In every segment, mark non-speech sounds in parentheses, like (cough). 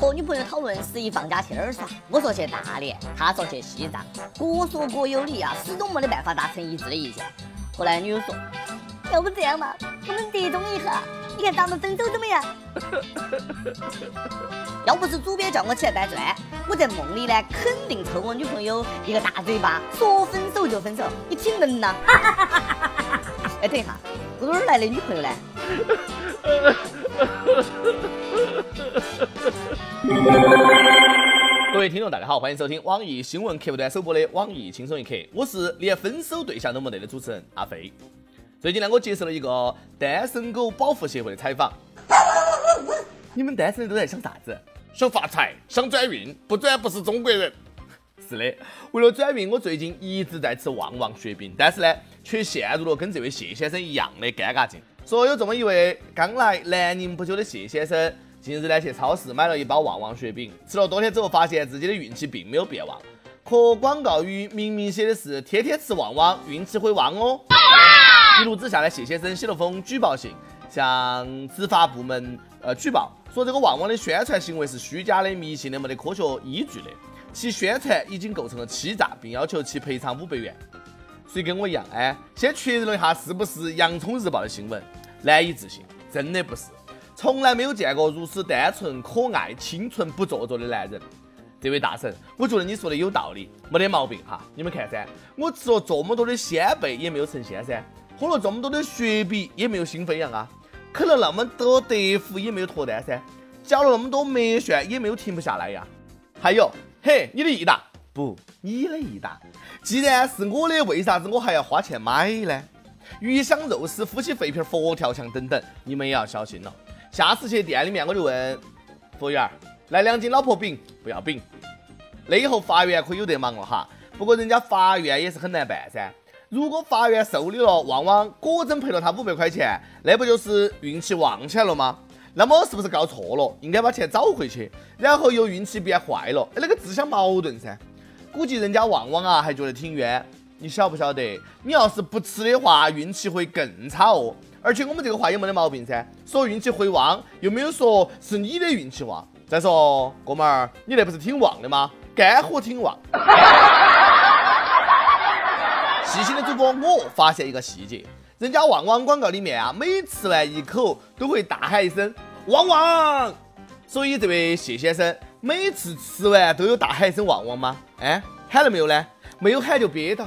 和女朋友讨论十一放假去哪儿耍，我说去大连，他说去西藏，各说各有理啊，始终没得办法达成一致的意见。后来女友说，要不这样嘛，我们折中一下，你看咱们分手怎么样？(laughs) 要不是主编叫我起来搬砖，我在梦里呢肯定抽我女朋友一个大嘴巴，说分手就分手，你挺能呐！(laughs) 哎，等一下，我哪儿来的女朋友呢？(laughs) 各位听众，大家好，欢迎收听网易新闻客户端首播的网易轻松一刻，我是连分手对象都没得的主持人阿飞。最近呢，我接受了一个单身狗保护协会的采访。你们单身的都在想啥子？想发财，想转运，不转不是中国人。是的，为了转运，我最近一直在吃旺旺雪饼，但是呢，却陷入了跟这位谢先生一样的尴尬境。说有这么一位刚来南宁不久的谢先生，近日呢去超市买了一包旺旺雪饼，吃了多天之后，发现自己的运气并没有变旺，可广告语明明写的是天天吃旺旺，运气会旺哦。一怒之下呢，谢先生写了封举报信，向执法部门呃举报，说这个旺旺的宣传行为是虚假的、迷信的、没得科学依据的，其宣传已经构成了欺诈，并要求其赔偿五百元。谁跟我一样？哎，先确认了一下是不是《洋葱日报》的新闻，难以置信，真的不是，从来没有见过如此单纯、可爱、清纯、不做作的男人。这位大神，我觉得你说的有道理，没得毛病哈。你们看噻，我吃了这么多的鲜贝也没有成仙噻，喝了这么多的雪碧也没有心飞扬啊，啃了那么多德芙也没有脱单噻，嚼了那么多麦旋也没有停不下来呀。还有，嘿，你的益达不，你的益达。既然是我的，为啥子我还要花钱买呢？鱼香肉丝、夫妻肺片、佛跳墙等等，你们也要小心了。下次去店里面，我就问服务员儿，来两斤老婆饼，不要饼。那以后法院可有得忙了哈。不过人家法院也是很难办噻。如果法院受理了旺旺，果真赔了他五百块钱，那不就是运气旺起来了吗？那么是不是告错了？应该把钱找回去，然后又运气变坏了？那个自相矛盾噻。估计人家旺旺啊，还觉得挺冤。你晓不晓得？你要是不吃的话，运气会更差哦。而且我们这个话也没得毛病噻，说运气会旺，又没有说是你的运气旺。再说，哥们儿，你那不是挺旺的吗？肝火挺旺。细心的主播我发现一个细节，人家旺旺广告里面啊，每吃完一口都会大喊一声“旺旺”，所以这位谢先生每次吃完都有大喊一声“旺旺”吗？哎，喊了没有呢？没有喊就憋到。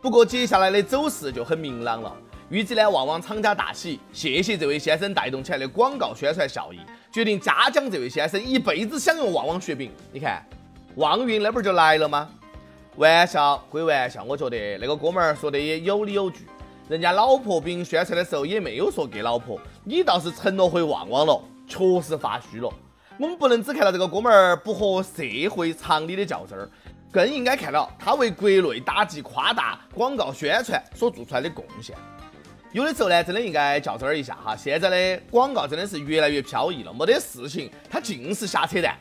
不过接下来的走势就很明朗了，预计呢旺旺厂家大喜，谢谢这位先生带动起来的广告宣传效益，决定嘉奖这位先生一辈子享用旺旺雪饼。你看，旺运那不就来了吗？玩笑归玩笑，我觉得那个哥们儿说的也有理有据。人家老婆饼宣传的时候也没有说给老婆，你倒是承诺回旺旺了，确实发虚了。我们不能只看到这个哥们儿不合社会常理的较真儿，更应该看到他为国内打击夸大广告宣传所做出来的贡献。有的时候呢，真的应该较真儿一下哈。现在的广告真的是越来越飘逸了，没得事情他尽是瞎扯淡。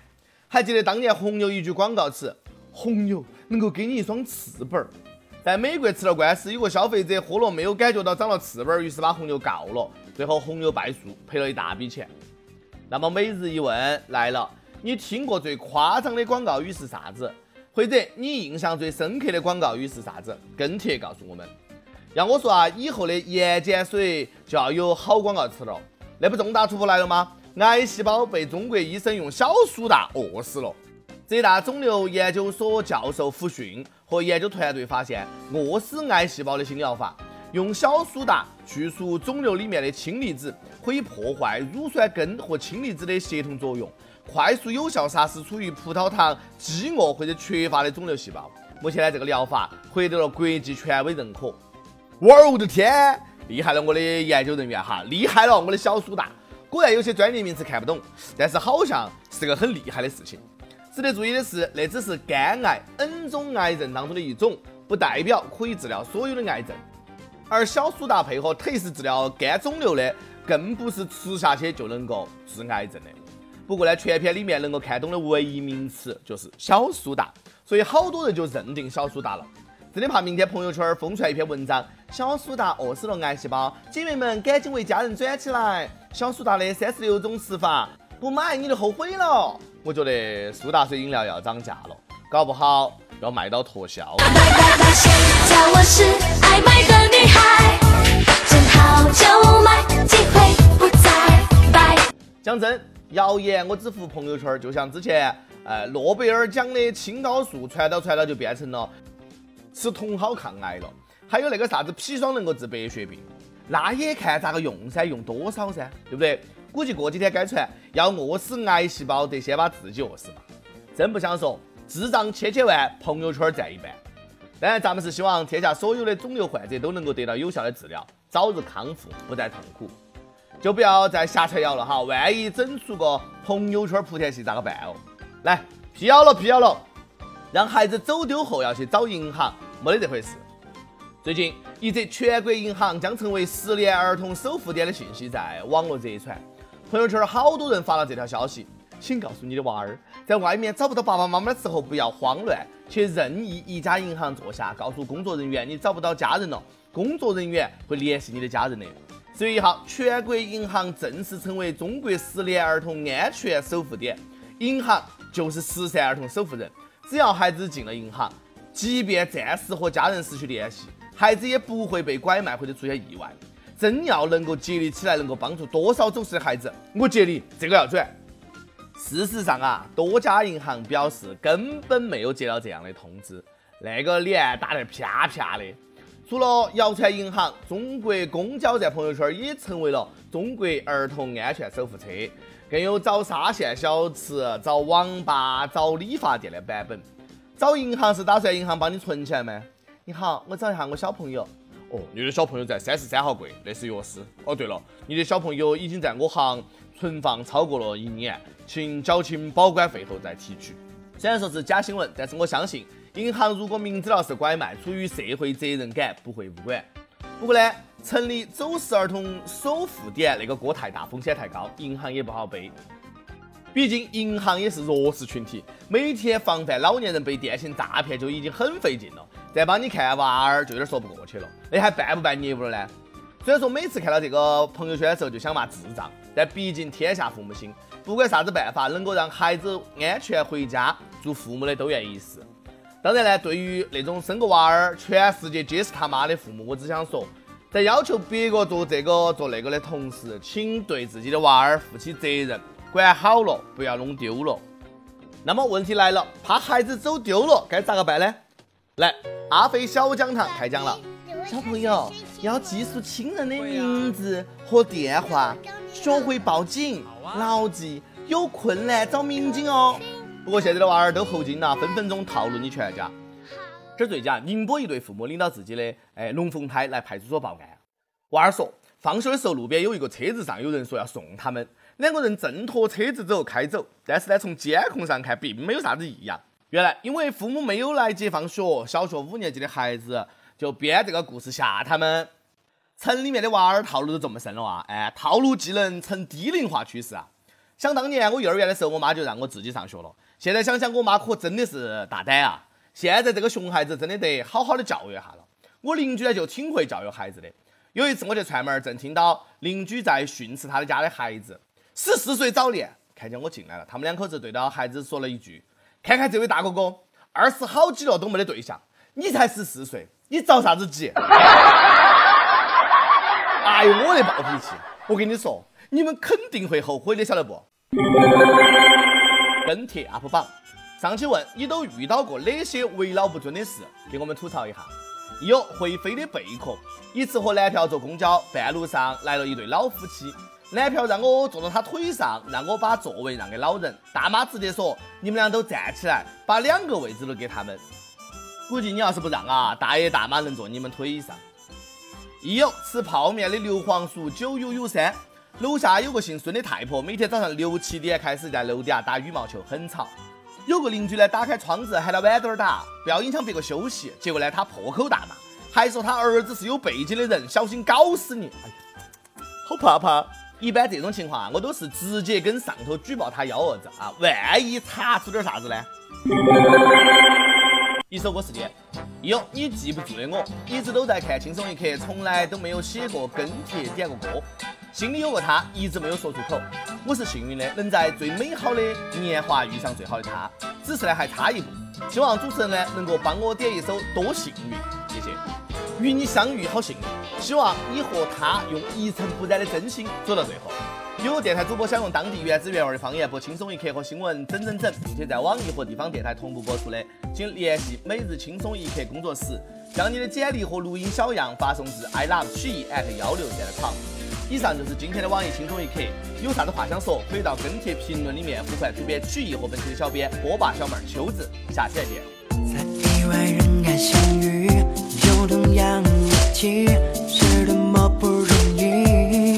还记得当年红牛一句广告词：“红牛能够给你一双翅膀。”在美国吃了官司，有个消费者喝了没有感觉到长了翅膀，于是把红牛告了，最后红牛败诉，赔了一大笔钱。那么每日一问来了，你听过最夸张的广告语是啥子？或者你印象最深刻的广告语是啥子？跟帖告诉我们。要我说啊，以后的盐碱水就要有好广告词了。那不重大突破来了吗？癌细胞被中国医生用小苏打饿死了。浙大肿瘤研究所教授胡迅和研究团队发现，饿死癌细胞的新疗法。用小苏打去除肿瘤里面的氢离子，可以破坏乳酸根和氢离子的协同作用，快速有效杀死处于葡萄糖饥饿或者缺乏的肿瘤细胞。目前呢，这个疗法获得了国际权威认可。哇哦，我的天，厉害了我的研究人员哈，厉害了我的小苏打。果然有些专业名词看不懂，但是好像是个很厉害的事情。值得注意的是，那只是肝癌 N 种癌症当中的一种，不代表可以治疗所有的癌症。而小苏打配合特氏治疗肝肿瘤的，更不是吃下去就能够治癌症的。不过呢，全片里面能够看懂的唯一名词就是小苏打，所以好多人就认定小苏打了。真的怕明天朋友圈疯出来一篇文章，小苏打饿死了癌细胞，姐妹们赶紧为家人转起来。小苏打的三十六种吃法，不买你就后悔了。我觉得苏打水饮料要涨价了，搞不好要卖到脱销。叫我是爱买的女孩，正好就买，机会不再白。讲真，谣言我只服朋友圈，就像之前，呃，诺贝尔奖的青蒿素传到传到就变成了。吃茼蒿抗癌了，还有那个啥子砒霜能够治白血病，那也看咋个用噻，用多少噻，对不对？估计过几天该传要饿死癌细胞，得先把自己饿死吧。真不想说，智障千千万，朋友圈占一半。当然，咱们是希望天下所有的肿瘤患者都能够得到有效的治疗，早日康复，不再痛苦。就不要再瞎传谣了哈，万一整出个朋友圈莆田系咋个办哦？来，辟谣了，辟谣了，让孩子走丢后要去找银行。没得这回事。最近，一则全国银行将成为失联儿童守护点的信息在网络热传，朋友圈好多人发了这条消息。请告诉你的娃儿，在外面找不到爸爸妈妈的时候，不要慌乱，去任意一家银行坐下，告诉工作人员你找不到家人了，工作人员会联系你的家人的。十月一号，全国银行正式成为中国失联儿童安全守护点，银行就是失散儿童守护人，只要孩子进了银行。即便暂时和家人失去联系，孩子也不会被拐卖或者出现意外。真要能够接力起来，能够帮助多少走失的孩子，我接力这个要转。事实上啊，多家银行表示根本没有接到这样的通知，那个脸打得啪啪的。除了谣传银行，中国公交在朋友圈也成为了中国儿童安全守护车，更有找沙县小吃、找网吧、找理发店的版本。找银行是打算银行帮你存钱吗？你好，我找一下我小朋友。哦，你的小朋友在三十三号柜，那是钥匙。哦，对了，你的小朋友已经在我行存放超过了一年，请缴清保管费后再提取。虽然说是假新闻，但是我相信银行如果明知道是拐卖，出于社会责任感不会不管。不过呢，成立走失儿童守护点那个锅太大，风险太高，银行也不好背。毕竟银行也是弱势群体，每天防范老年人被电信诈骗就已经很费劲了，再帮你看娃儿就有点说不过去了。那还办不办业务了呢？虽然说每次看到这个朋友圈的时候就想骂智障，但毕竟天下父母心，不管啥子办法能够让孩子安全回家，做父母的都愿意试。当然呢，对于那种生个娃儿全世界皆是他妈的父母，我只想说，在要求别个做这个做那个的同时，请对自己的娃儿负起责任。管好了，不要弄丢了。那么问题来了，怕孩子走丢了，该咋个办呢？来，阿飞小讲堂开讲了。小朋友要记住亲人的名字和电话，学会报警，牢记有困难找民警哦。不过现在的娃儿都猴精了，分分钟套路你全家。这最近，宁波一对父母领到自己的哎龙凤胎来派出所报案。娃儿说，放学的时候路边有一个车子上有人说要送他们。两个人挣脱车子之后开走，但是呢，从监控上看并没有啥子异样。原来因为父母没有来接放学，小学五年级的孩子就编这个故事吓他们。城里面的娃儿套路都这么深了啊！哎，套路技能呈低龄化趋势啊！想当年我幼儿园的时候，我妈就让我自己上学了。现在想想，我妈可真的是大胆啊！现在这个熊孩子真的得好好的教育一下了。我邻居呢就挺会教育孩子的。有一次我去串门，正听到邻居在训斥他的家的孩子。十四岁早恋，看见我进来了，他们两口子对着孩子说了一句：“看看这位大哥哥，二十好几了都没得对象，你才十四岁，你着啥子急？” (laughs) 哎呦，我的暴脾气！我跟你说，你们肯定会后悔的，晓得不？跟帖 UP 榜，上期问你都遇到过哪些为老不尊的事？给我们吐槽一下。有会飞的贝壳，一次和男票坐公交，半路上来了一对老夫妻。男票让我坐到他腿上，让我把座位让给老人。大妈直接说：“你们俩都站起来，把两个位置都给他们。”估计你要是不让啊，大爷大妈能坐你们腿上。一有吃泡面的牛黄叔九九九三，楼下有个姓孙的太婆，每天早上六七点开始在楼底下打羽毛球，很吵。有个邻居呢，打开窗子喊他晚点儿打，不要影响别个休息。结果呢，他破口大骂，还说他儿子是有背景的人，小心搞死你！哎呀，好怕怕。一般这种情况，我都是直接跟上头举报他幺蛾子啊！万一查出点啥子呢？一首歌时间，哟，你记不住的我，一直都在看轻松一刻，从来都没有写过跟帖点过歌。心里有个他，一直没有说出口。我是幸运的，能在最美好的年华遇上最好的他，只是呢还差一步。希望主持人呢能够帮我点一首《多幸运》，谢谢。与你相遇好幸运，希望你和他用一尘不染的真心走到最后。有电台主播想用当地原汁原味的方言播《轻松一刻》和新闻整整整，并且在网易和地方电台同步播出的，请联系每日轻松一刻工作室，将你的简历和录音小样发送至 i love 曲艺 at 幺六点 com。以上就是今天的网易轻松一刻，有啥子话想说，可以到跟帖评论里面呼唤主编曲艺和本期的小编波霸小妹秋子，下期再见。在意外人海相遇，有同样默契，是多么不容易。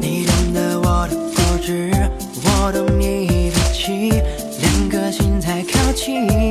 你懂得我的固执，我懂你脾气，两颗心才靠近。